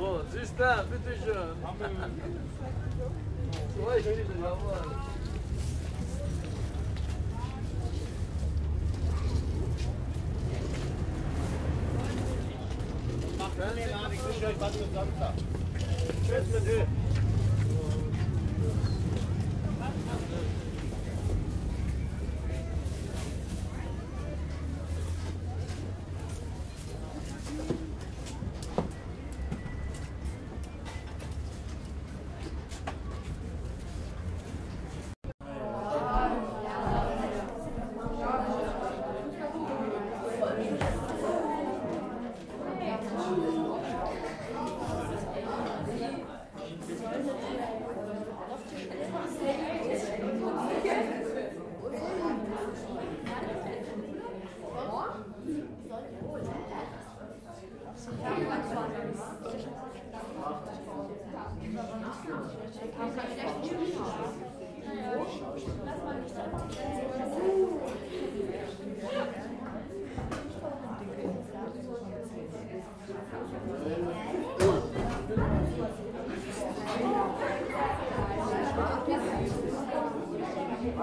So, Sister, bitteschön. So, ich bitte, jawohl. Tschüss mit dir.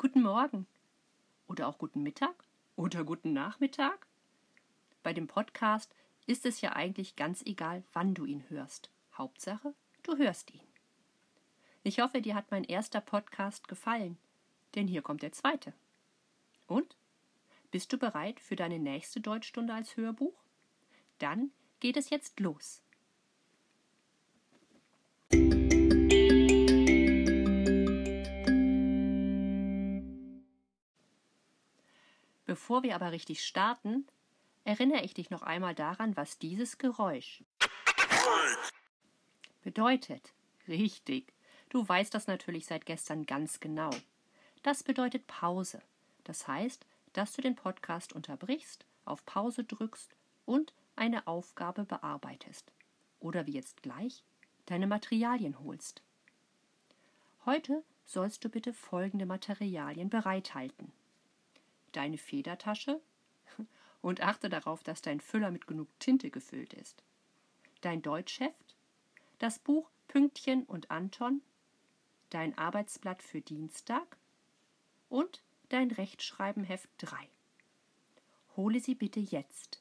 Guten Morgen oder auch guten Mittag oder guten Nachmittag. Bei dem Podcast ist es ja eigentlich ganz egal, wann du ihn hörst. Hauptsache, du hörst ihn. Ich hoffe, dir hat mein erster Podcast gefallen, denn hier kommt der zweite. Und? Bist du bereit für deine nächste Deutschstunde als Hörbuch? Dann geht es jetzt los. Bevor wir aber richtig starten, erinnere ich dich noch einmal daran, was dieses Geräusch bedeutet. Richtig. Du weißt das natürlich seit gestern ganz genau. Das bedeutet Pause. Das heißt, dass du den Podcast unterbrichst, auf Pause drückst und eine Aufgabe bearbeitest. Oder wie jetzt gleich, deine Materialien holst. Heute sollst du bitte folgende Materialien bereithalten deine Federtasche und achte darauf, dass dein Füller mit genug Tinte gefüllt ist. Dein Deutschheft, das Buch Pünktchen und Anton, dein Arbeitsblatt für Dienstag und dein Rechtschreibenheft 3. Hole sie bitte jetzt.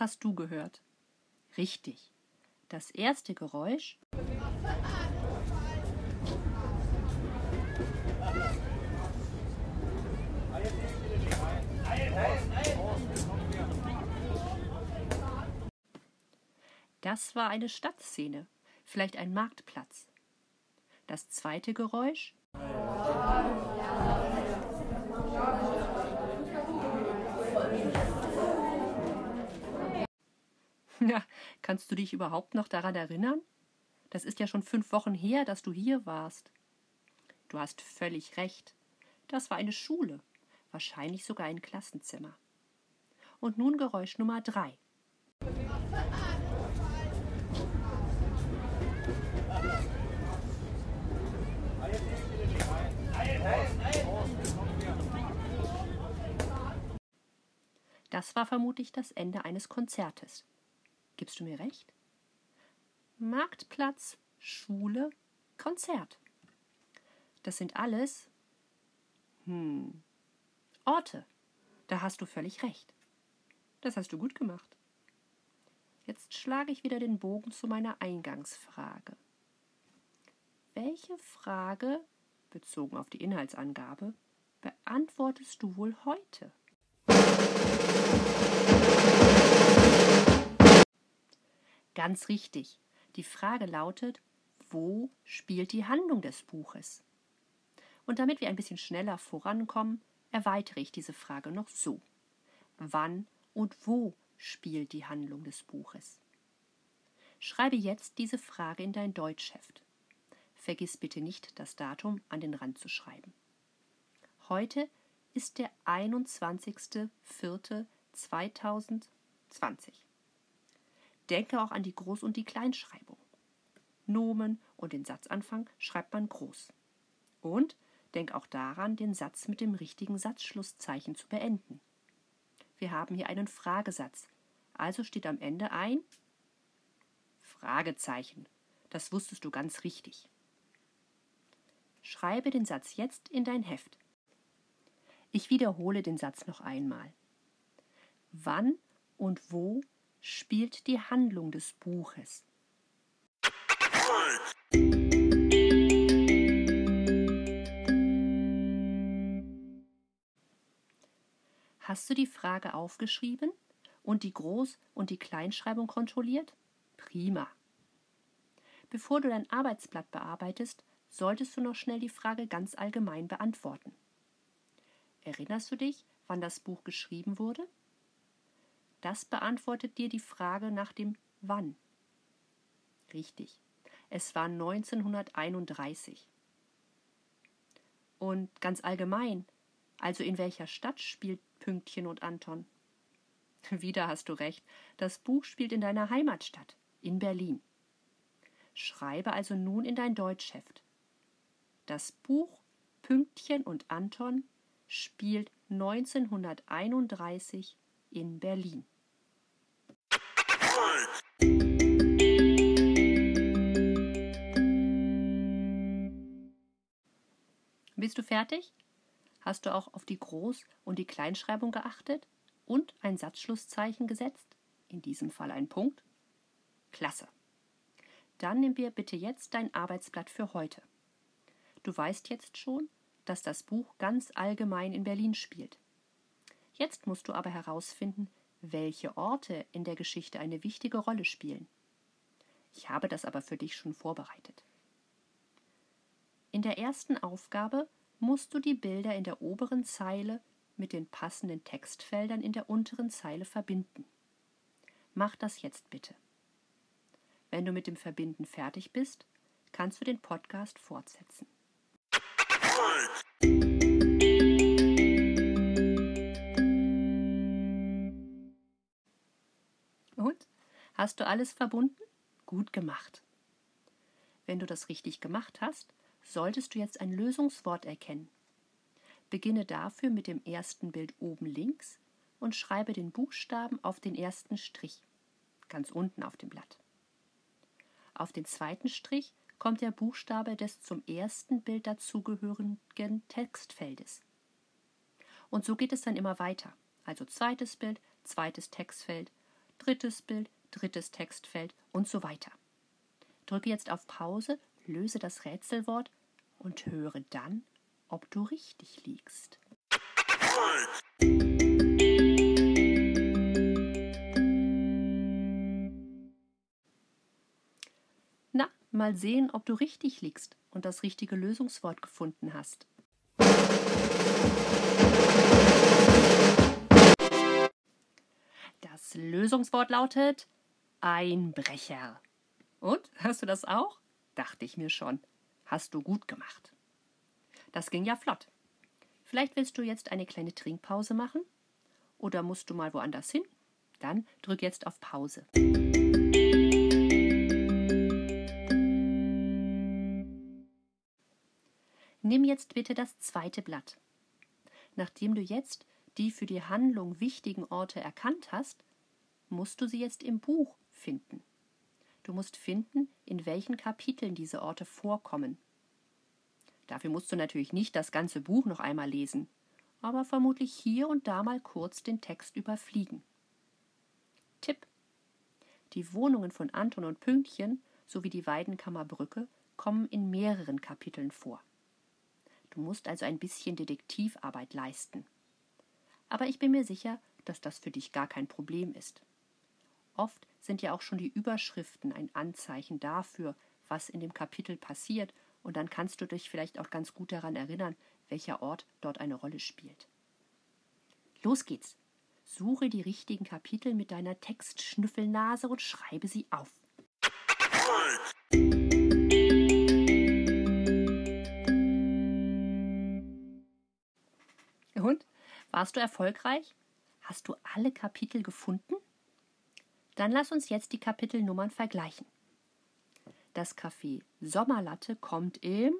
Hast du gehört? Richtig. Das erste Geräusch Das war eine Stadtszene, vielleicht ein Marktplatz. Das zweite Geräusch. Ja, kannst du dich überhaupt noch daran erinnern? Das ist ja schon fünf Wochen her, dass du hier warst. Du hast völlig recht. Das war eine Schule, wahrscheinlich sogar ein Klassenzimmer. Und nun Geräusch Nummer drei. Das war vermutlich das Ende eines Konzertes. Gibst du mir recht? Marktplatz, Schule, Konzert. Das sind alles hm, Orte. Da hast du völlig recht. Das hast du gut gemacht. Jetzt schlage ich wieder den Bogen zu meiner Eingangsfrage. Welche Frage, bezogen auf die Inhaltsangabe, beantwortest du wohl heute? Ganz richtig. Die Frage lautet, wo spielt die Handlung des Buches? Und damit wir ein bisschen schneller vorankommen, erweitere ich diese Frage noch so. Wann und wo spielt die Handlung des Buches? Schreibe jetzt diese Frage in dein Deutschheft. Vergiss bitte nicht, das Datum an den Rand zu schreiben. Heute ist der 21.04.2020. Denke auch an die Groß- und die Kleinschreibung. Nomen und den Satzanfang schreibt man groß. Und denk auch daran, den Satz mit dem richtigen Satzschlusszeichen zu beenden. Wir haben hier einen Fragesatz, also steht am Ende ein Fragezeichen. Das wusstest du ganz richtig. Schreibe den Satz jetzt in dein Heft. Ich wiederhole den Satz noch einmal. Wann und wo spielt die Handlung des Buches? Hast du die Frage aufgeschrieben und die Groß- und die Kleinschreibung kontrolliert? Prima. Bevor du dein Arbeitsblatt bearbeitest, solltest du noch schnell die Frage ganz allgemein beantworten. Erinnerst du dich, wann das Buch geschrieben wurde? Das beantwortet dir die Frage nach dem Wann. Richtig. Es war 1931. Und ganz allgemein, also in welcher Stadt spielt Pünktchen und Anton? Wieder hast du recht, das Buch spielt in deiner Heimatstadt, in Berlin. Schreibe also nun in dein Deutschheft. Das Buch Pünktchen und Anton spielt 1931 in Berlin. Bist du fertig? Hast du auch auf die Groß- und die Kleinschreibung geachtet und ein Satzschlusszeichen gesetzt? In diesem Fall ein Punkt? Klasse. Dann nimm dir bitte jetzt dein Arbeitsblatt für heute. Du weißt jetzt schon, dass das Buch ganz allgemein in Berlin spielt. Jetzt musst du aber herausfinden, welche Orte in der Geschichte eine wichtige Rolle spielen. Ich habe das aber für dich schon vorbereitet. In der ersten Aufgabe musst du die Bilder in der oberen Zeile mit den passenden Textfeldern in der unteren Zeile verbinden. Mach das jetzt bitte. Wenn du mit dem Verbinden fertig bist, kannst du den Podcast fortsetzen. Hast du alles verbunden? Gut gemacht. Wenn du das richtig gemacht hast, solltest du jetzt ein Lösungswort erkennen. Beginne dafür mit dem ersten Bild oben links und schreibe den Buchstaben auf den ersten Strich, ganz unten auf dem Blatt. Auf den zweiten Strich kommt der Buchstabe des zum ersten Bild dazugehörigen Textfeldes. Und so geht es dann immer weiter. Also zweites Bild, zweites Textfeld, drittes Bild, drittes Textfeld und so weiter. Drücke jetzt auf Pause, löse das Rätselwort und höre dann, ob du richtig liegst. Na, mal sehen, ob du richtig liegst. und das richtige Lösungswort gefunden hast. Das Lösungswort lautet Einbrecher. Und, hast du das auch? Dachte ich mir schon. Hast du gut gemacht. Das ging ja flott. Vielleicht willst du jetzt eine kleine Trinkpause machen? Oder musst du mal woanders hin? Dann drück jetzt auf Pause. Nimm jetzt bitte das zweite Blatt. Nachdem du jetzt die für die Handlung wichtigen Orte erkannt hast, musst du sie jetzt im Buch finden. Du musst finden, in welchen Kapiteln diese Orte vorkommen. Dafür musst du natürlich nicht das ganze Buch noch einmal lesen, aber vermutlich hier und da mal kurz den Text überfliegen. Tipp: Die Wohnungen von Anton und Pünktchen sowie die Weidenkammerbrücke kommen in mehreren Kapiteln vor. Du musst also ein bisschen Detektivarbeit leisten. Aber ich bin mir sicher, dass das für dich gar kein Problem ist. Oft sind ja auch schon die Überschriften ein Anzeichen dafür, was in dem Kapitel passiert, und dann kannst du dich vielleicht auch ganz gut daran erinnern, welcher Ort dort eine Rolle spielt. Los geht's! Suche die richtigen Kapitel mit deiner Textschnüffelnase und schreibe sie auf. Und? Warst du erfolgreich? Hast du alle Kapitel gefunden? Dann lass uns jetzt die Kapitelnummern vergleichen. Das Café Sommerlatte kommt im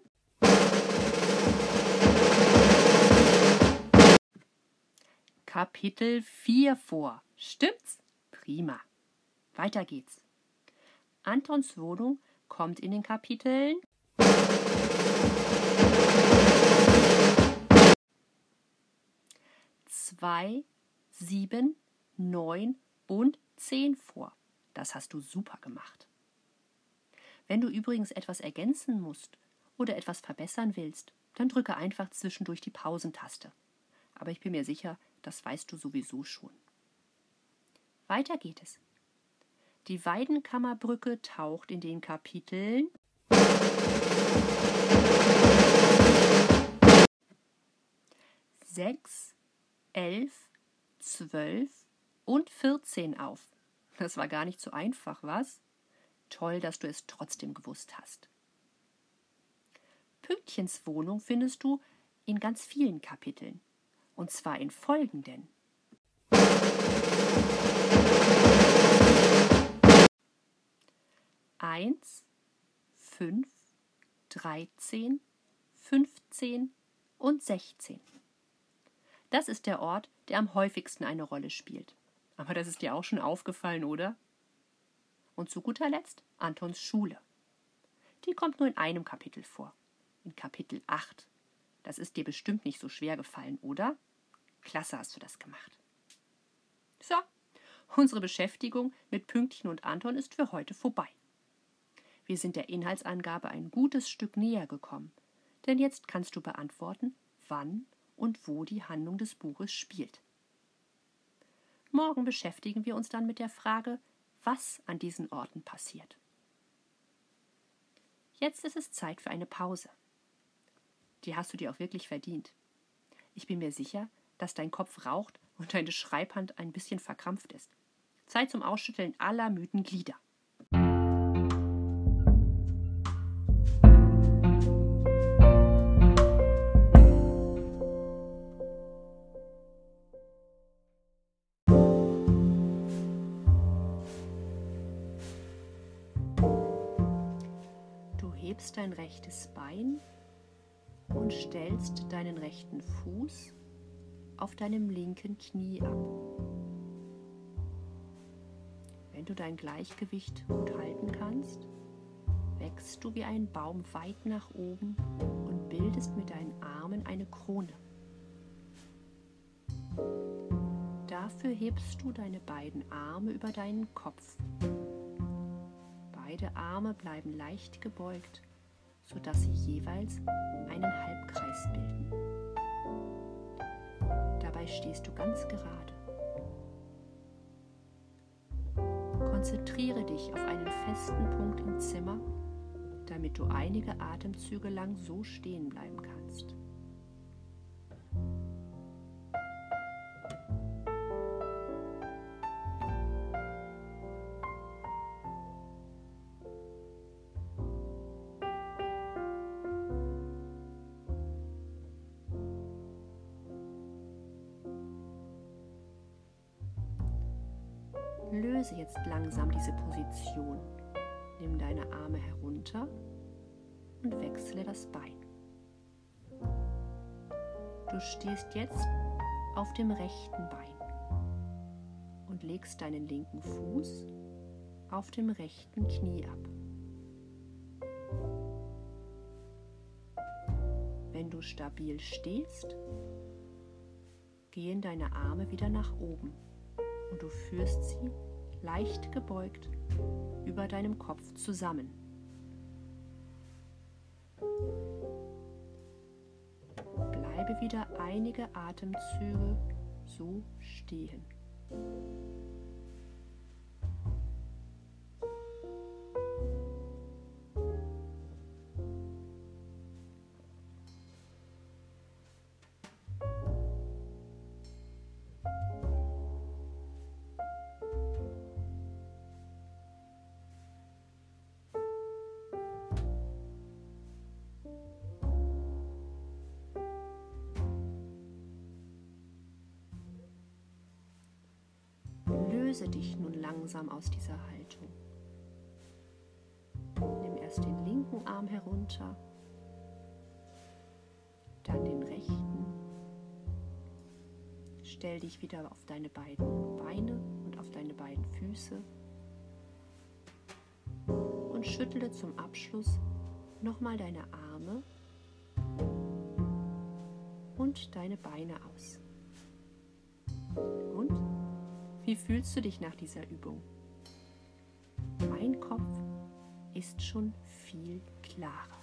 Kapitel 4 vor. Stimmt's? Prima. Weiter geht's. Antons Wohnung kommt in den Kapiteln zwei, sieben, neun und zehn vor. Das hast du super gemacht. Wenn du übrigens etwas ergänzen musst oder etwas verbessern willst, dann drücke einfach zwischendurch die Pausentaste. Aber ich bin mir sicher, das weißt du sowieso schon. Weiter geht es. Die Weidenkammerbrücke taucht in den Kapiteln sechs, elf, zwölf und vierzehn auf. Das war gar nicht so einfach, was? Toll, dass du es trotzdem gewusst hast. Pünktchens Wohnung findest du in ganz vielen Kapiteln, und zwar in folgenden. Eins, fünf, dreizehn, fünfzehn und sechzehn. Das ist der Ort, der am häufigsten eine Rolle spielt. Aber das ist dir auch schon aufgefallen, oder? Und zu guter Letzt Antons Schule. Die kommt nur in einem Kapitel vor, in Kapitel 8. Das ist dir bestimmt nicht so schwer gefallen, oder? Klasse hast du das gemacht. So, unsere Beschäftigung mit Pünktchen und Anton ist für heute vorbei. Wir sind der Inhaltsangabe ein gutes Stück näher gekommen, denn jetzt kannst du beantworten, wann und wo die Handlung des Buches spielt. Morgen beschäftigen wir uns dann mit der Frage, was an diesen Orten passiert. Jetzt ist es Zeit für eine Pause. Die hast du dir auch wirklich verdient. Ich bin mir sicher, dass dein Kopf raucht und deine Schreibhand ein bisschen verkrampft ist. Zeit zum Ausschütteln aller müden Glieder. Bein und stellst deinen rechten Fuß auf deinem linken Knie ab. Wenn du dein Gleichgewicht gut halten kannst, wächst du wie ein Baum weit nach oben und bildest mit deinen Armen eine Krone. Dafür hebst du deine beiden Arme über deinen Kopf Beide Arme bleiben leicht gebeugt, sodass sie jeweils einen Halbkreis bilden. Dabei stehst du ganz gerade. Konzentriere dich auf einen festen Punkt im Zimmer, damit du einige Atemzüge lang so stehen bleiben kannst. Arme herunter und wechsle das Bein. Du stehst jetzt auf dem rechten Bein und legst deinen linken Fuß auf dem rechten Knie ab. Wenn du stabil stehst, gehen deine Arme wieder nach oben und du führst sie leicht gebeugt über deinem Kopf zusammen. Wieder einige Atemzüge so stehen. Löse dich nun langsam aus dieser Haltung. Nimm erst den linken Arm herunter, dann den rechten. Stell dich wieder auf deine beiden Beine und auf deine beiden Füße und schüttle zum Abschluss nochmal deine Arme und deine Beine aus. Wie fühlst du dich nach dieser Übung? Mein Kopf ist schon viel klarer.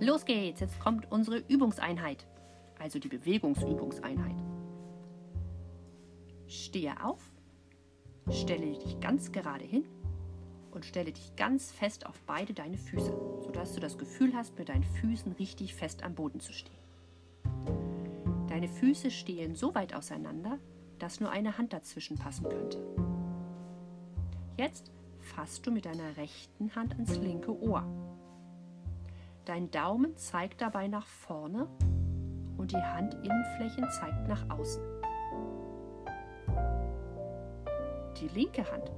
Los geht's, jetzt kommt unsere Übungseinheit, also die Bewegungsübungseinheit. Stehe auf, stelle dich ganz gerade hin und stelle dich ganz fest auf beide deine Füße, sodass du das Gefühl hast, mit deinen Füßen richtig fest am Boden zu stehen. Deine Füße stehen so weit auseinander, dass nur eine Hand dazwischen passen könnte. Jetzt fasst du mit deiner rechten Hand ans linke Ohr. Dein Daumen zeigt dabei nach vorne und die Handinnenflächen zeigt nach außen. Die linke Hand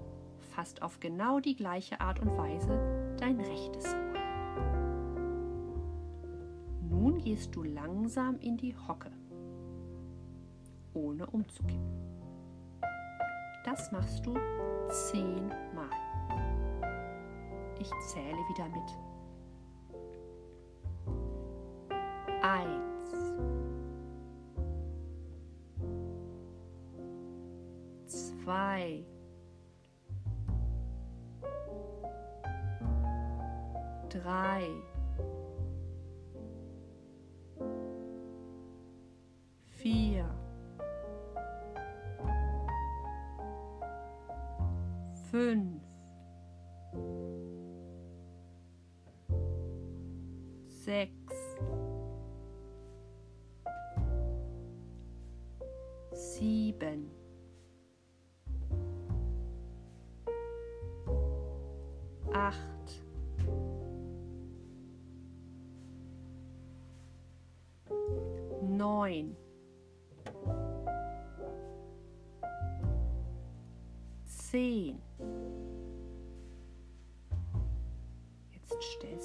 fasst auf genau die gleiche Art und Weise dein rechtes Ohr. Nun gehst du langsam in die Hocke, ohne umzukippen. Das machst du zehnmal. Ich zähle wieder mit. Eins. Fünf,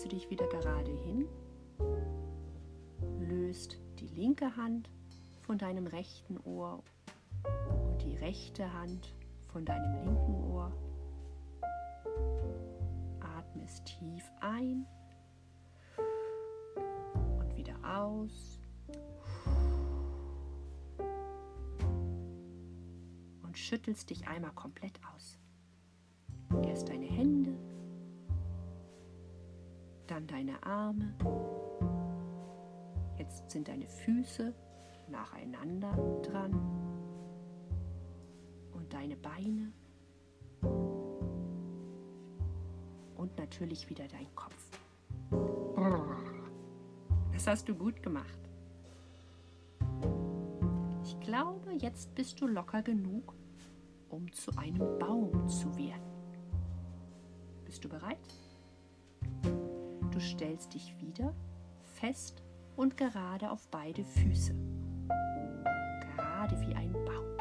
du dich wieder gerade hin, löst die linke Hand von deinem rechten Ohr und die rechte Hand von deinem linken Ohr. Atmest tief ein und wieder aus. schüttelst dich einmal komplett aus. Deine Arme. Jetzt sind deine Füße nacheinander dran und deine Beine und natürlich wieder dein Kopf. Das hast du gut gemacht. Ich glaube, jetzt bist du locker genug, um zu einem Baum zu werden. Bist du bereit? Du stellst dich wieder fest und gerade auf beide Füße. Gerade wie ein Baum.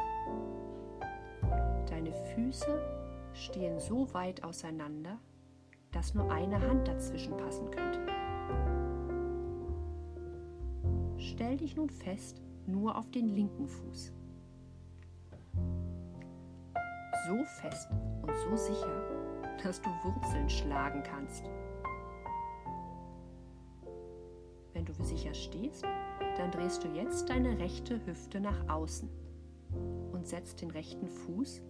Deine Füße stehen so weit auseinander, dass nur eine Hand dazwischen passen könnte. Stell dich nun fest nur auf den linken Fuß. So fest und so sicher, dass du Wurzeln schlagen kannst. Sicher stehst, dann drehst du jetzt deine rechte Hüfte nach außen und setzt den rechten Fuß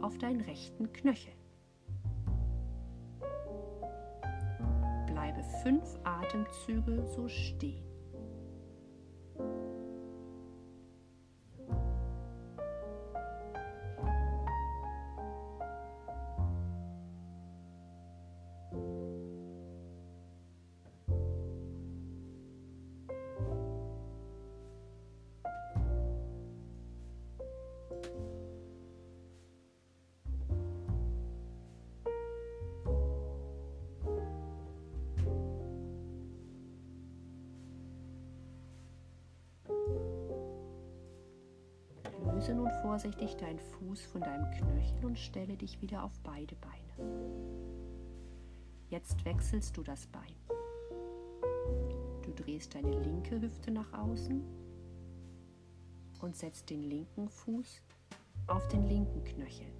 auf deinen rechten Knöchel. Bleibe fünf Atemzüge so stehen. Löse nun vorsichtig deinen Fuß von deinem Knöchel und stelle dich wieder auf beide Beine. Jetzt wechselst du das Bein. Du drehst deine linke Hüfte nach außen und setzt den linken Fuß auf den linken Knöchel.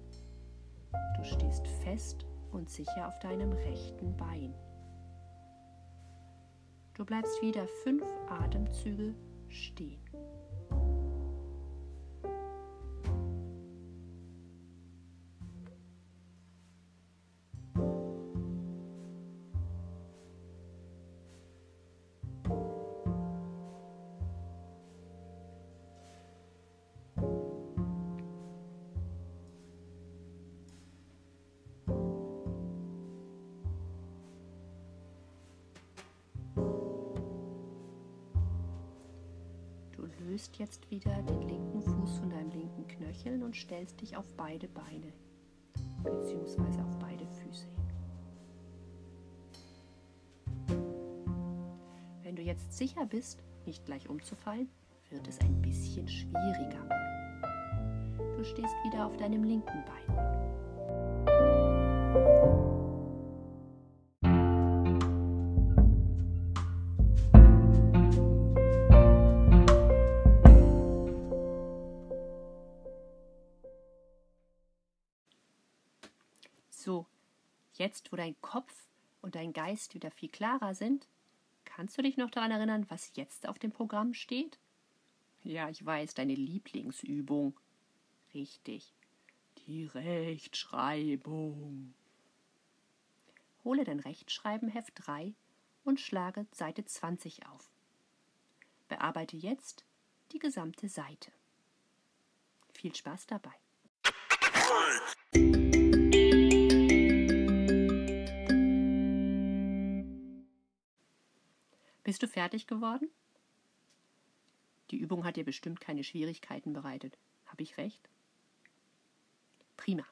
Du stehst fest und sicher auf deinem rechten Bein. Du bleibst wieder fünf Atemzüge stehen. Jetzt wieder den linken Fuß von deinem linken Knöchel und stellst dich auf beide Beine bzw. auf beide Füße hin. Wenn du jetzt sicher bist, nicht gleich umzufallen, wird es ein bisschen schwieriger. Du stehst wieder auf deinem linken Bein. Jetzt wo dein Kopf und dein Geist wieder viel klarer sind, kannst du dich noch daran erinnern, was jetzt auf dem Programm steht? Ja, ich weiß, deine Lieblingsübung. Richtig, die Rechtschreibung. Hole dein Rechtschreibenheft 3 und schlage Seite 20 auf. Bearbeite jetzt die gesamte Seite. Viel Spaß dabei. Bist du fertig geworden? Die Übung hat dir bestimmt keine Schwierigkeiten bereitet. Habe ich recht? Prima.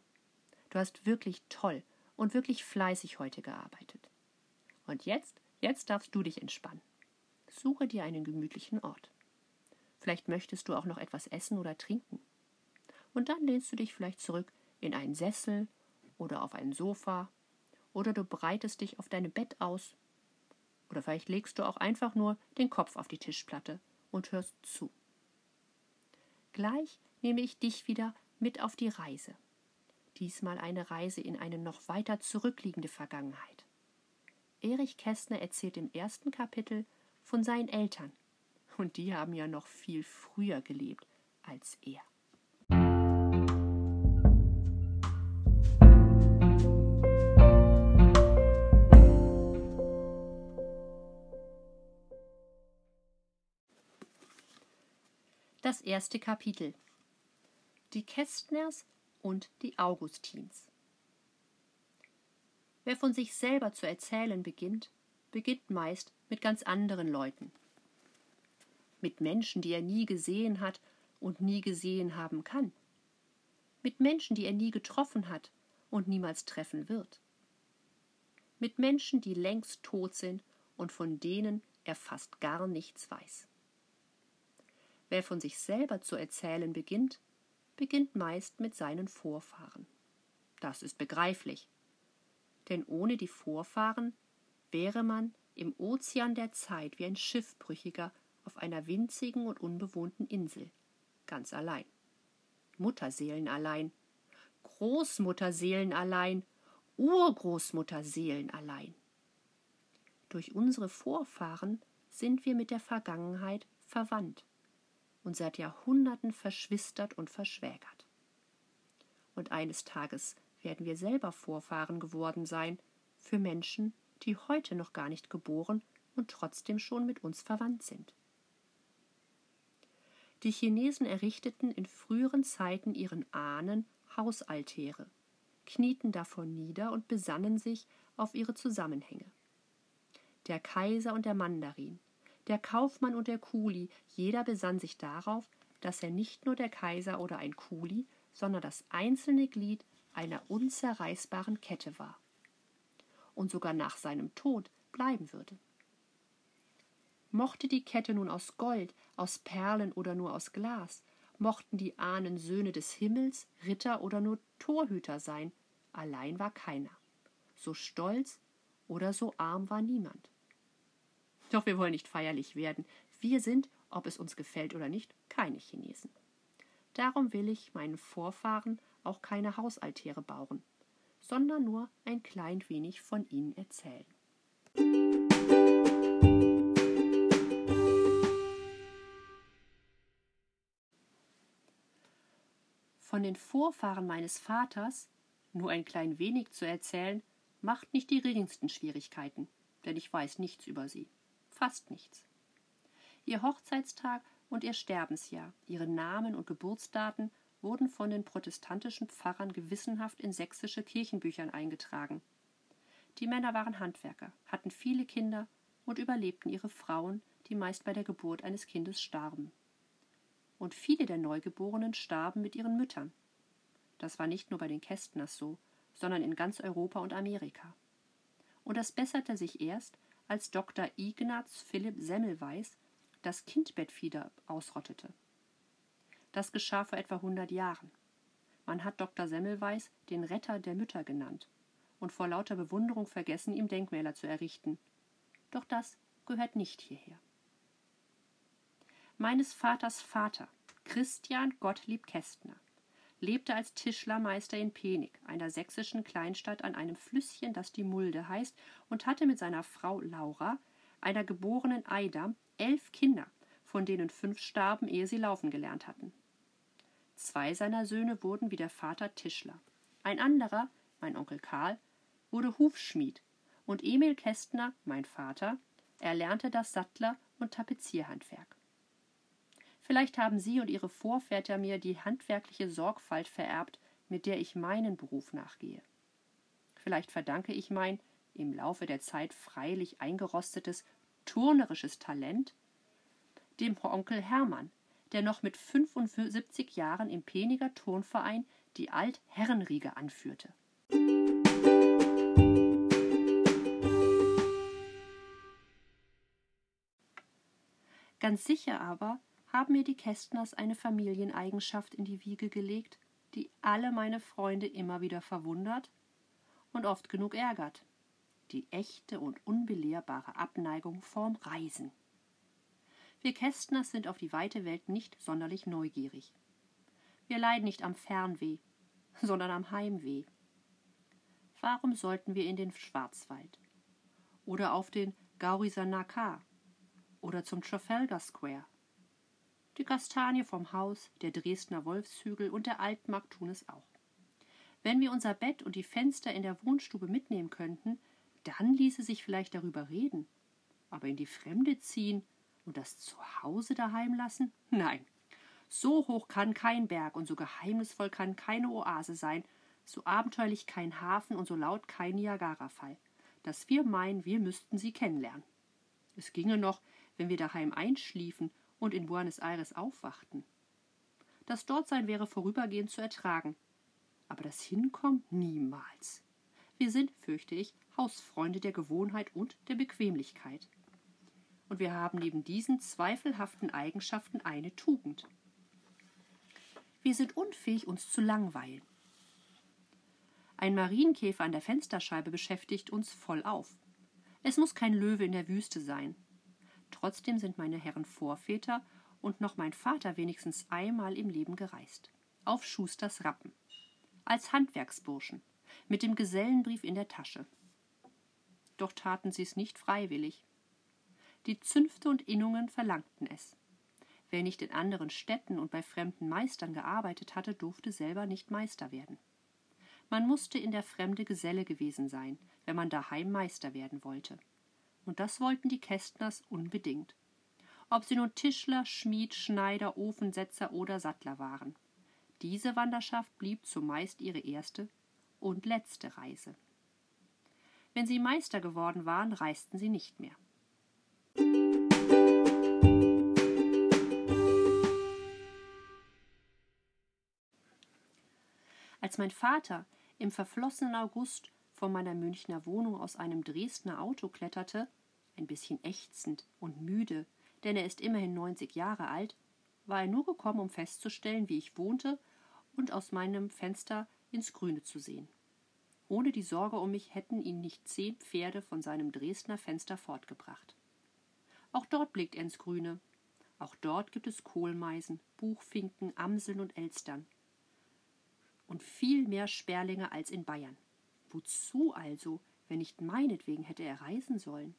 Du hast wirklich toll und wirklich fleißig heute gearbeitet. Und jetzt, jetzt darfst du dich entspannen. Suche dir einen gemütlichen Ort. Vielleicht möchtest du auch noch etwas essen oder trinken. Und dann lehnst du dich vielleicht zurück in einen Sessel oder auf ein Sofa oder du breitest dich auf deinem Bett aus oder vielleicht legst du auch einfach nur den Kopf auf die Tischplatte und hörst zu. Gleich nehme ich dich wieder mit auf die Reise. Diesmal eine Reise in eine noch weiter zurückliegende Vergangenheit. Erich Kästner erzählt im ersten Kapitel von seinen Eltern. Und die haben ja noch viel früher gelebt als er. Das erste Kapitel Die Kästners und die Augustins Wer von sich selber zu erzählen beginnt, beginnt meist mit ganz anderen Leuten. Mit Menschen, die er nie gesehen hat und nie gesehen haben kann. Mit Menschen, die er nie getroffen hat und niemals treffen wird. Mit Menschen, die längst tot sind und von denen er fast gar nichts weiß. Wer von sich selber zu erzählen beginnt, beginnt meist mit seinen Vorfahren. Das ist begreiflich, denn ohne die Vorfahren wäre man im Ozean der Zeit wie ein Schiffbrüchiger auf einer winzigen und unbewohnten Insel, ganz allein. Mutterseelen allein, Großmutterseelen allein, Urgroßmutterseelen allein. Durch unsere Vorfahren sind wir mit der Vergangenheit verwandt und seit Jahrhunderten verschwistert und verschwägert. Und eines Tages werden wir selber Vorfahren geworden sein für Menschen, die heute noch gar nicht geboren und trotzdem schon mit uns verwandt sind. Die Chinesen errichteten in früheren Zeiten ihren Ahnen Hausaltäre, knieten davor nieder und besannen sich auf ihre Zusammenhänge. Der Kaiser und der Mandarin, der Kaufmann und der Kuli, jeder besann sich darauf, dass er nicht nur der Kaiser oder ein Kuli, sondern das einzelne Glied einer unzerreißbaren Kette war und sogar nach seinem Tod bleiben würde. Mochte die Kette nun aus Gold, aus Perlen oder nur aus Glas, mochten die Ahnen Söhne des Himmels, Ritter oder nur Torhüter sein, allein war keiner. So stolz oder so arm war niemand. Doch wir wollen nicht feierlich werden. Wir sind, ob es uns gefällt oder nicht, keine Chinesen. Darum will ich meinen Vorfahren auch keine Hausaltäre bauen, sondern nur ein klein wenig von ihnen erzählen. Von den Vorfahren meines Vaters nur ein klein wenig zu erzählen, macht nicht die geringsten Schwierigkeiten, denn ich weiß nichts über sie, fast nichts. Ihr Hochzeitstag und ihr Sterbensjahr, ihre Namen und Geburtsdaten wurden von den protestantischen Pfarrern gewissenhaft in sächsische Kirchenbüchern eingetragen. Die Männer waren Handwerker, hatten viele Kinder und überlebten ihre Frauen, die meist bei der Geburt eines Kindes starben. Und viele der Neugeborenen starben mit ihren Müttern. Das war nicht nur bei den Kästners so, sondern in ganz Europa und Amerika. Und das besserte sich erst, als Dr. Ignaz Philipp Semmelweis das Kindbettfieder ausrottete. Das geschah vor etwa 100 Jahren. Man hat Dr. Semmelweis den Retter der Mütter genannt und vor lauter Bewunderung vergessen, ihm Denkmäler zu errichten. Doch das gehört nicht hierher. Meines Vaters Vater, Christian Gottlieb Kästner, lebte als Tischlermeister in Penig, einer sächsischen Kleinstadt an einem Flüsschen, das die Mulde heißt, und hatte mit seiner Frau Laura, einer geborenen Eidam, elf Kinder, von denen fünf starben, ehe sie laufen gelernt hatten. Zwei seiner Söhne wurden wie der Vater Tischler. Ein anderer, mein Onkel Karl, wurde Hufschmied, und Emil Kästner, mein Vater, erlernte das Sattler- und Tapezierhandwerk. Vielleicht haben Sie und Ihre Vorväter mir die handwerkliche Sorgfalt vererbt, mit der ich meinen Beruf nachgehe. Vielleicht verdanke ich mein im Laufe der Zeit freilich eingerostetes turnerisches Talent dem Onkel Hermann, der noch mit 75 Jahren im Peniger Turnverein die Altherrenriege anführte. Ganz sicher aber haben mir die Kästners eine Familieneigenschaft in die Wiege gelegt, die alle meine Freunde immer wieder verwundert und oft genug ärgert. Die echte und unbelehrbare Abneigung vorm Reisen. Wir Kästners sind auf die weite Welt nicht sonderlich neugierig. Wir leiden nicht am Fernweh, sondern am Heimweh. Warum sollten wir in den Schwarzwald? Oder auf den Gaurisanaka? Oder zum Trafalgar Square? Die Kastanie vom Haus, der Dresdner Wolfshügel und der Altmarkt tun es auch. Wenn wir unser Bett und die Fenster in der Wohnstube mitnehmen könnten, dann ließe sich vielleicht darüber reden. Aber in die Fremde ziehen und das Zuhause daheim lassen? Nein, So hoch kann kein Berg und so geheimnisvoll kann keine Oase sein, so abenteuerlich kein Hafen und so laut kein Niagarafall, dass wir meinen, wir müssten sie kennenlernen. Es ginge noch, wenn wir daheim einschliefen und in Buenos Aires aufwachten. Das Dortsein wäre vorübergehend zu ertragen, aber das Hinkommen niemals. Wir sind, fürchte ich, Hausfreunde der Gewohnheit und der Bequemlichkeit. Und wir haben neben diesen zweifelhaften Eigenschaften eine Tugend. Wir sind unfähig, uns zu langweilen. Ein Marienkäfer an der Fensterscheibe beschäftigt uns voll auf. Es muss kein Löwe in der Wüste sein. Trotzdem sind meine Herren Vorväter und noch mein Vater wenigstens einmal im Leben gereist. Auf Schusters Rappen. Als Handwerksburschen. Mit dem Gesellenbrief in der Tasche. Doch taten sie es nicht freiwillig. Die Zünfte und Innungen verlangten es. Wer nicht in anderen Städten und bei fremden Meistern gearbeitet hatte, durfte selber nicht Meister werden. Man musste in der Fremde Geselle gewesen sein, wenn man daheim Meister werden wollte. Und das wollten die Kästners unbedingt. Ob sie nun Tischler, Schmied, Schneider, Ofensetzer oder Sattler waren. Diese Wanderschaft blieb zumeist ihre erste und letzte Reise. Wenn sie Meister geworden waren, reisten sie nicht mehr. Als mein Vater im verflossenen August von meiner Münchner Wohnung aus einem Dresdner Auto kletterte, ein bisschen ächzend und müde, denn er ist immerhin 90 Jahre alt, war er nur gekommen, um festzustellen, wie ich wohnte und aus meinem Fenster ins Grüne zu sehen. Ohne die Sorge um mich hätten ihn nicht zehn Pferde von seinem Dresdner Fenster fortgebracht. Auch dort blickt er ins Grüne. Auch dort gibt es Kohlmeisen, Buchfinken, Amseln und Elstern und viel mehr Sperlinge als in Bayern. Wozu also, wenn nicht meinetwegen hätte er reisen sollen?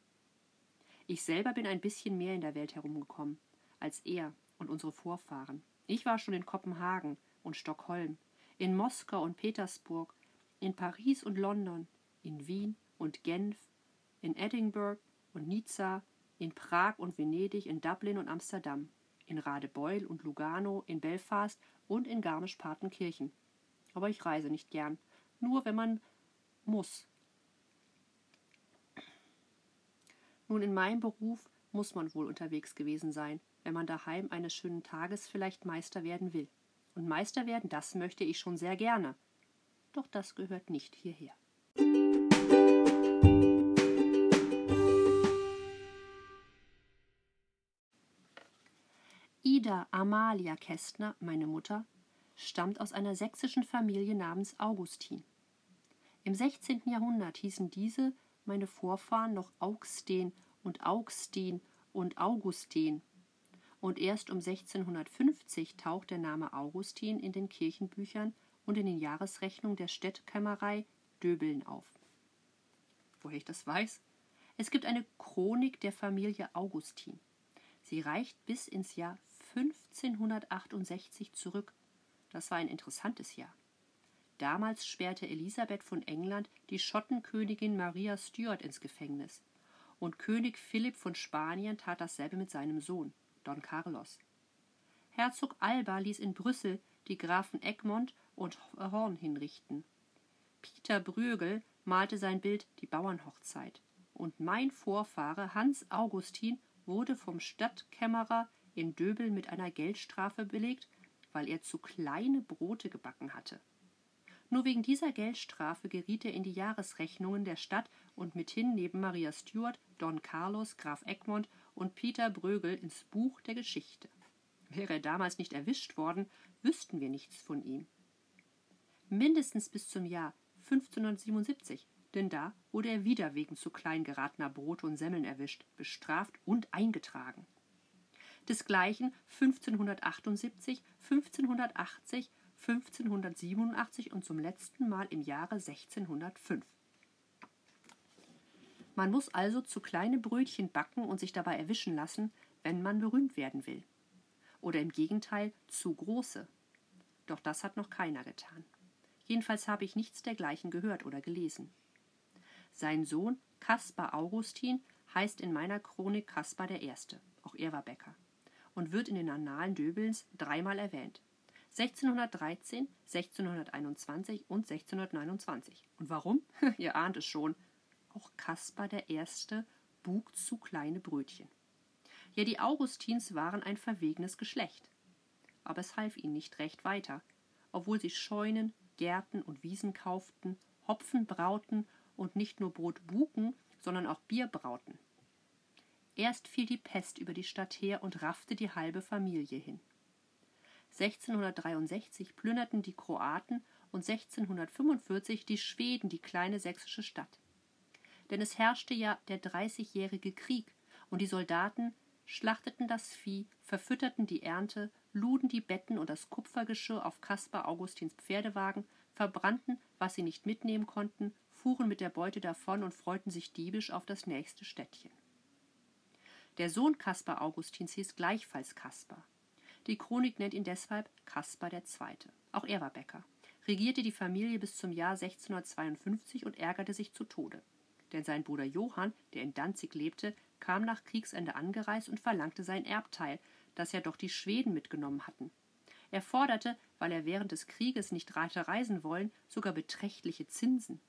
Ich selber bin ein bisschen mehr in der Welt herumgekommen als er und unsere Vorfahren. Ich war schon in Kopenhagen und Stockholm, in Moskau und Petersburg, in Paris und London, in Wien und Genf, in Edinburgh und Nizza, in Prag und Venedig, in Dublin und Amsterdam, in Radebeul und Lugano, in Belfast und in Garmisch-Partenkirchen aber ich reise nicht gern. Nur wenn man muss. Nun, in meinem Beruf muss man wohl unterwegs gewesen sein, wenn man daheim eines schönen Tages vielleicht Meister werden will. Und Meister werden, das möchte ich schon sehr gerne. Doch das gehört nicht hierher. Ida Amalia Kästner, meine Mutter, stammt aus einer sächsischen Familie namens Augustin. Im 16. Jahrhundert hießen diese, meine Vorfahren, noch Augsten und Augsten und Augustin. Und erst um 1650 taucht der Name Augustin in den Kirchenbüchern und in den Jahresrechnungen der Städtkämmerei Döbeln auf. Woher ich das weiß? Es gibt eine Chronik der Familie Augustin. Sie reicht bis ins Jahr 1568 zurück das war ein interessantes Jahr. Damals sperrte Elisabeth von England die Schottenkönigin Maria Stuart ins Gefängnis. Und König Philipp von Spanien tat dasselbe mit seinem Sohn, Don Carlos. Herzog Alba ließ in Brüssel die Grafen Egmont und Horn hinrichten. Peter Brögel malte sein Bild Die Bauernhochzeit. Und mein Vorfahre Hans Augustin wurde vom Stadtkämmerer in Döbel mit einer Geldstrafe belegt weil er zu kleine Brote gebacken hatte. Nur wegen dieser Geldstrafe geriet er in die Jahresrechnungen der Stadt und mithin neben Maria Stuart, Don Carlos, Graf Egmont und Peter Brögel ins Buch der Geschichte. Wäre er damals nicht erwischt worden, wüssten wir nichts von ihm. Mindestens bis zum Jahr 1577, denn da wurde er wieder wegen zu klein geratener Brote und Semmeln erwischt, bestraft und eingetragen desgleichen 1578, 1580, 1587 und zum letzten Mal im Jahre 1605. Man muss also zu kleine Brötchen backen und sich dabei erwischen lassen, wenn man berühmt werden will. Oder im Gegenteil zu große. Doch das hat noch keiner getan. Jedenfalls habe ich nichts dergleichen gehört oder gelesen. Sein Sohn Kaspar Augustin heißt in meiner Chronik Kaspar I. Auch er war Bäcker und wird in den Annalen Döbelns dreimal erwähnt. 1613, 1621 und 1629. Und warum? Ihr ahnt es schon. Auch Kaspar Erste bug zu kleine Brötchen. Ja, die Augustins waren ein verwegenes Geschlecht. Aber es half ihnen nicht recht weiter, obwohl sie Scheunen, Gärten und Wiesen kauften, Hopfen brauten und nicht nur Brot buken, sondern auch Bier brauten. Erst fiel die Pest über die Stadt her und raffte die halbe Familie hin. 1663 plünderten die Kroaten und 1645 die Schweden die kleine sächsische Stadt. Denn es herrschte ja der Dreißigjährige Krieg und die Soldaten schlachteten das Vieh, verfütterten die Ernte, luden die Betten und das Kupfergeschirr auf Kaspar Augustins Pferdewagen, verbrannten, was sie nicht mitnehmen konnten, fuhren mit der Beute davon und freuten sich diebisch auf das nächste Städtchen. Der Sohn Kaspar Augustins hieß gleichfalls Kaspar. Die Chronik nennt ihn deshalb Kaspar II. Auch er war Bäcker, regierte die Familie bis zum Jahr 1652 und ärgerte sich zu Tode. Denn sein Bruder Johann, der in Danzig lebte, kam nach Kriegsende angereist und verlangte sein Erbteil, das ja doch die Schweden mitgenommen hatten. Er forderte, weil er während des Krieges nicht hatte reisen wollen, sogar beträchtliche Zinsen.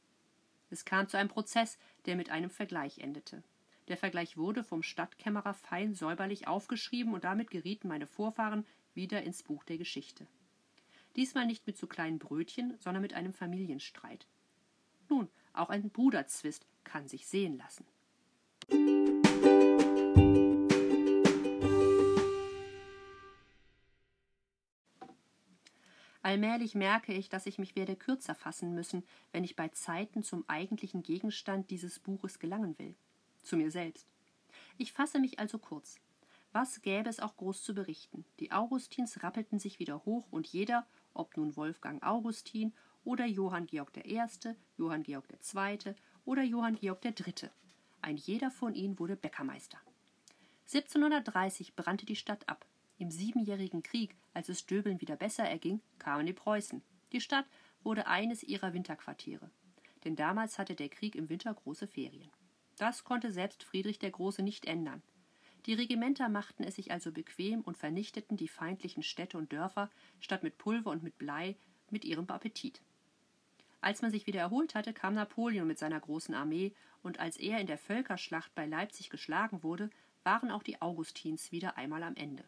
Es kam zu einem Prozess, der mit einem Vergleich endete. Der Vergleich wurde vom Stadtkämmerer fein säuberlich aufgeschrieben und damit gerieten meine Vorfahren wieder ins Buch der Geschichte. Diesmal nicht mit zu kleinen Brötchen, sondern mit einem Familienstreit. Nun, auch ein Bruderzwist kann sich sehen lassen. Allmählich merke ich, dass ich mich werde kürzer fassen müssen, wenn ich bei Zeiten zum eigentlichen Gegenstand dieses Buches gelangen will zu mir selbst. Ich fasse mich also kurz. Was gäbe es auch groß zu berichten? Die Augustins rappelten sich wieder hoch und jeder, ob nun Wolfgang Augustin oder Johann Georg I., Johann Georg II. oder Johann Georg III., ein jeder von ihnen wurde Bäckermeister. 1730 brannte die Stadt ab. Im Siebenjährigen Krieg, als es Döbeln wieder besser erging, kamen die Preußen. Die Stadt wurde eines ihrer Winterquartiere. Denn damals hatte der Krieg im Winter große Ferien. Das konnte selbst Friedrich der Große nicht ändern. Die Regimenter machten es sich also bequem und vernichteten die feindlichen Städte und Dörfer, statt mit Pulver und mit Blei, mit ihrem Appetit. Als man sich wieder erholt hatte, kam Napoleon mit seiner großen Armee, und als er in der Völkerschlacht bei Leipzig geschlagen wurde, waren auch die Augustins wieder einmal am Ende.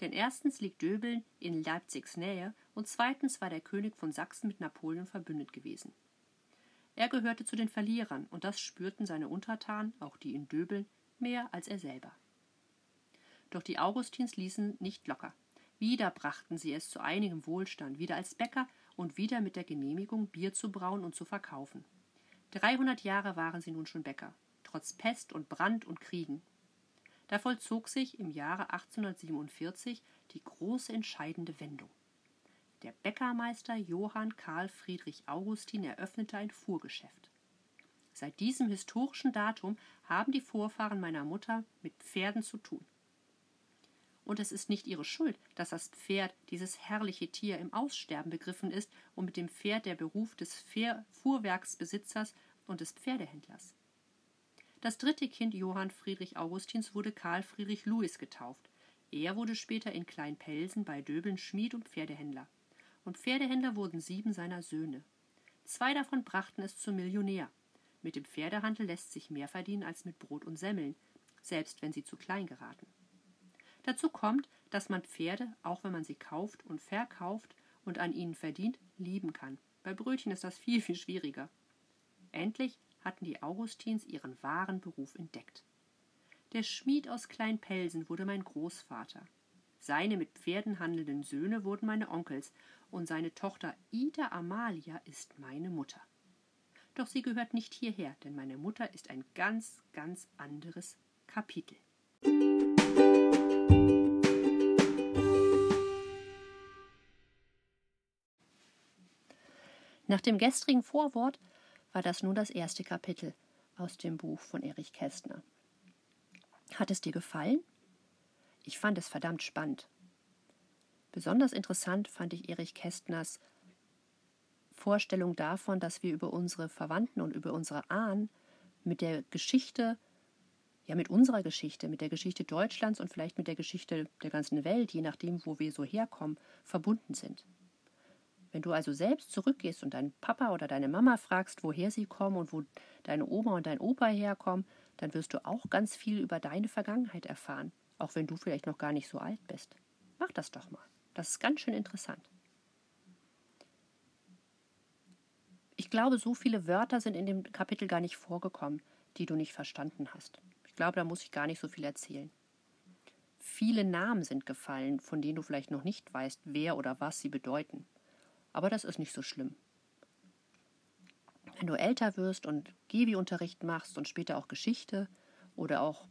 Denn erstens liegt Döbeln in Leipzigs Nähe und zweitens war der König von Sachsen mit Napoleon verbündet gewesen. Er gehörte zu den Verlierern, und das spürten seine Untertanen, auch die in Döbeln, mehr als er selber. Doch die Augustins ließen nicht locker. Wieder brachten sie es zu einigem Wohlstand, wieder als Bäcker und wieder mit der Genehmigung, Bier zu brauen und zu verkaufen. Dreihundert Jahre waren sie nun schon Bäcker, trotz Pest und Brand und Kriegen. Da vollzog sich im Jahre 1847 die große entscheidende Wendung. Der Bäckermeister Johann Karl Friedrich Augustin eröffnete ein Fuhrgeschäft. Seit diesem historischen Datum haben die Vorfahren meiner Mutter mit Pferden zu tun. Und es ist nicht ihre Schuld, dass das Pferd, dieses herrliche Tier, im Aussterben begriffen ist und mit dem Pferd der Beruf des Fuhrwerksbesitzers und des Pferdehändlers. Das dritte Kind Johann Friedrich Augustins wurde Karl Friedrich Louis getauft. Er wurde später in Kleinpelsen bei Döbeln Schmied und Pferdehändler und Pferdehändler wurden sieben seiner Söhne. Zwei davon brachten es zum Millionär. Mit dem Pferdehandel lässt sich mehr verdienen als mit Brot und Semmeln, selbst wenn sie zu klein geraten. Dazu kommt, dass man Pferde, auch wenn man sie kauft und verkauft und an ihnen verdient, lieben kann. Bei Brötchen ist das viel, viel schwieriger. Endlich hatten die Augustins ihren wahren Beruf entdeckt. Der Schmied aus Kleinpelsen wurde mein Großvater. Seine mit Pferden handelnden Söhne wurden meine Onkels, und seine Tochter Ida Amalia ist meine Mutter. Doch sie gehört nicht hierher, denn meine Mutter ist ein ganz, ganz anderes Kapitel. Nach dem gestrigen Vorwort war das nun das erste Kapitel aus dem Buch von Erich Kästner. Hat es dir gefallen? Ich fand es verdammt spannend. Besonders interessant fand ich Erich Kästners Vorstellung davon, dass wir über unsere Verwandten und über unsere Ahnen mit der Geschichte ja mit unserer Geschichte, mit der Geschichte Deutschlands und vielleicht mit der Geschichte der ganzen Welt, je nachdem, wo wir so herkommen, verbunden sind. Wenn du also selbst zurückgehst und deinen Papa oder deine Mama fragst, woher sie kommen und wo deine Oma und dein Opa herkommen, dann wirst du auch ganz viel über deine Vergangenheit erfahren, auch wenn du vielleicht noch gar nicht so alt bist. Mach das doch mal. Das ist ganz schön interessant. Ich glaube, so viele Wörter sind in dem Kapitel gar nicht vorgekommen, die du nicht verstanden hast. Ich glaube, da muss ich gar nicht so viel erzählen. Viele Namen sind gefallen, von denen du vielleicht noch nicht weißt, wer oder was sie bedeuten. Aber das ist nicht so schlimm. Wenn du älter wirst und Gebi-Unterricht machst und später auch Geschichte oder auch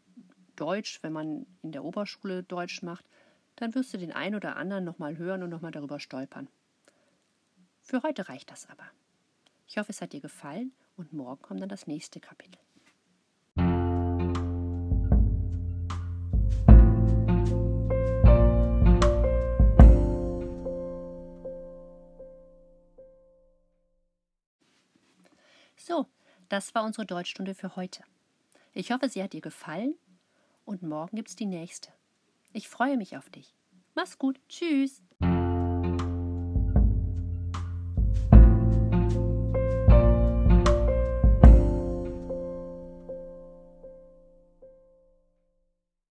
Deutsch, wenn man in der Oberschule Deutsch macht, dann wirst du den einen oder anderen nochmal hören und nochmal darüber stolpern. Für heute reicht das aber. Ich hoffe, es hat dir gefallen und morgen kommt dann das nächste Kapitel. So, das war unsere Deutschstunde für heute. Ich hoffe, sie hat dir gefallen und morgen gibt's die nächste. Ich freue mich auf dich. Mach's gut. Tschüss.